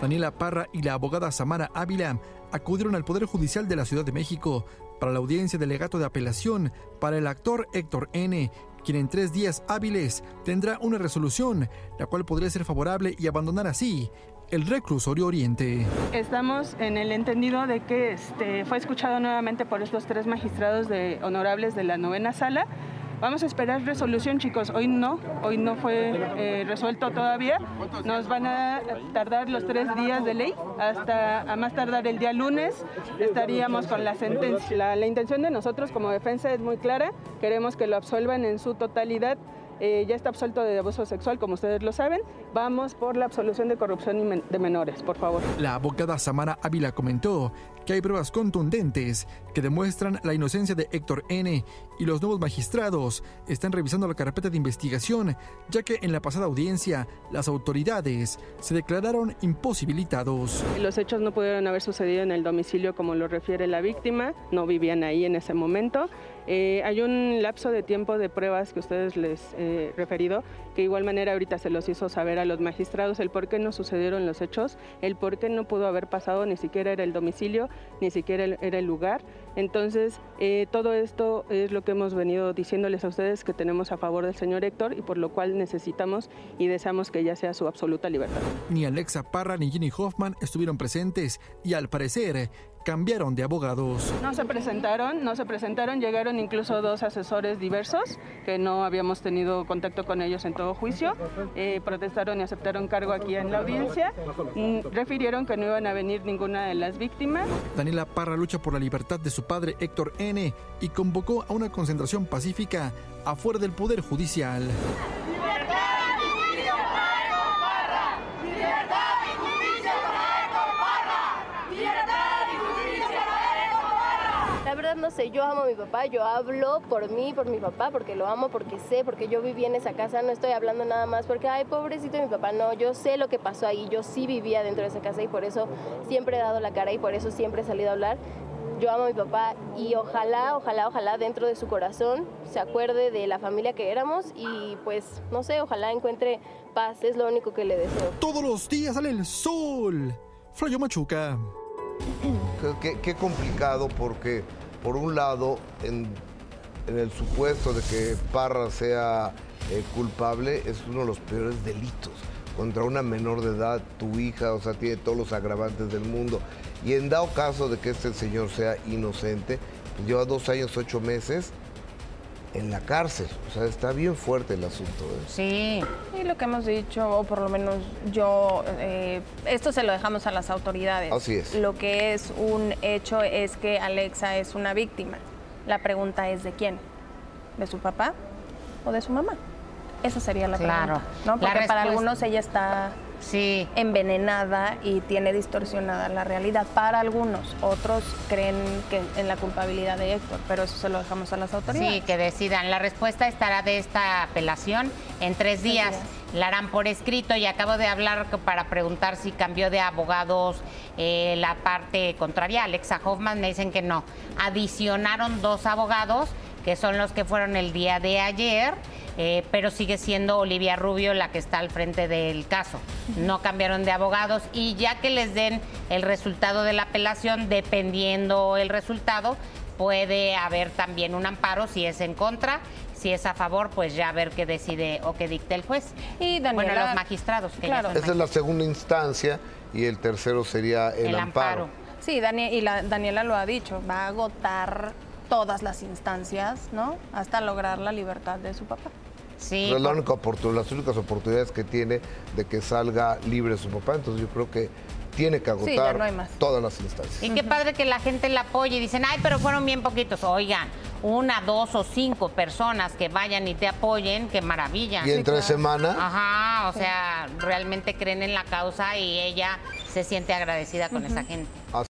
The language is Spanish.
Daniela Parra y la abogada Samara Ávila acudieron al Poder Judicial de la Ciudad de México para la audiencia de legato de apelación para el actor Héctor N., quien en tres días hábiles tendrá una resolución, la cual podría ser favorable y abandonar así el reclusorio Oriente. Estamos en el entendido de que este, fue escuchado nuevamente por estos tres magistrados de, honorables de la novena sala Vamos a esperar resolución, chicos. Hoy no, hoy no fue eh, resuelto todavía. Nos van a tardar los tres días de ley, hasta a más tardar el día lunes estaríamos con la sentencia. La, la intención de nosotros como defensa es muy clara. Queremos que lo absuelvan en su totalidad eh, ya está absuelto de abuso sexual, como ustedes lo saben. Vamos por la absolución de corrupción de menores, por favor. La abogada Samara Ávila comentó que hay pruebas contundentes que demuestran la inocencia de Héctor N. y los nuevos magistrados están revisando la carpeta de investigación, ya que en la pasada audiencia las autoridades se declararon imposibilitados. Los hechos no pudieron haber sucedido en el domicilio como lo refiere la víctima, no vivían ahí en ese momento. Eh, hay un lapso de tiempo de pruebas que ustedes les he referido, que igual manera ahorita se los hizo saber a los magistrados el por qué no sucedieron los hechos, el por qué no pudo haber pasado, ni siquiera era el domicilio, ni siquiera era el lugar. Entonces, eh, todo esto es lo que hemos venido diciéndoles a ustedes que tenemos a favor del señor Héctor y por lo cual necesitamos y deseamos que ya sea su absoluta libertad. Ni Alexa Parra ni Ginny Hoffman estuvieron presentes y al parecer cambiaron de abogados. No se presentaron, no se presentaron, llegaron incluso dos asesores diversos que no habíamos tenido contacto con ellos en todo juicio, eh, protestaron y aceptaron cargo aquí en la audiencia, mm, refirieron que no iban a venir ninguna de las víctimas. Daniela Parra lucha por la libertad de su padre Héctor N. y convocó a una concentración pacífica afuera del Poder Judicial. Verdad no sé, yo amo a mi papá, yo hablo por mí, por mi papá, porque lo amo, porque sé, porque yo viví en esa casa, no estoy hablando nada más porque, ay, pobrecito de mi papá, no, yo sé lo que pasó ahí, yo sí vivía dentro de esa casa y por eso siempre he dado la cara y por eso siempre he salido a hablar. Yo amo a mi papá y ojalá, ojalá, ojalá dentro de su corazón se acuerde de la familia que éramos y pues, no sé, ojalá encuentre paz, es lo único que le deseo. Todos los días sale el sol. Flayo Machuca. Qué, complicado porque, por un lado, en, el supuesto de que Parra sea eh, culpable, es uno de los peores delitos contra una menor de edad, tu hija, o sea, tiene todos los agravantes del mundo. Y en dado caso de que este señor sea inocente, lleva dos años, ocho meses en la cárcel. O sea, está bien fuerte el asunto. ¿eh? Sí, y lo que hemos dicho, o por lo menos yo, eh, esto se lo dejamos a las autoridades. Así es. Lo que es un hecho es que Alexa es una víctima. La pregunta es de quién, de su papá o de su mamá. Esa sería la pregunta. ¿no? Porque para algunos ella está sí. envenenada y tiene distorsionada la realidad. Para algunos, otros creen que en la culpabilidad de Héctor, pero eso se lo dejamos a las autoridades. Sí, que decidan. La respuesta estará de esta apelación en tres días. La harán por escrito y acabo de hablar para preguntar si cambió de abogados eh, la parte contraria. Alexa Hoffman me dicen que no. Adicionaron dos abogados que son los que fueron el día de ayer, eh, pero sigue siendo Olivia Rubio la que está al frente del caso. No cambiaron de abogados y ya que les den el resultado de la apelación, dependiendo el resultado, puede haber también un amparo si es en contra. Si es a favor, pues ya a ver qué decide o qué dicte el juez. Y bueno, los magistrados. Que claro. Esa es la segunda instancia y el tercero sería el, amparo. Sí, Dani y la, Daniela lo ha dicho, va a agotar todas las instancias, ¿no? Hasta lograr la libertad de su papá. Sí. Es la única las únicas oportunidades que tiene de que salga libre su papá. Entonces yo creo que tiene que agotar todas las instancias. Y qué padre que la gente la apoye y dicen, ay, pero fueron bien poquitos. Oigan, una, dos o cinco personas que vayan y te apoyen, qué maravilla. Y entre semana. Ajá, o sea, realmente creen en la causa y ella se siente agradecida con esa gente.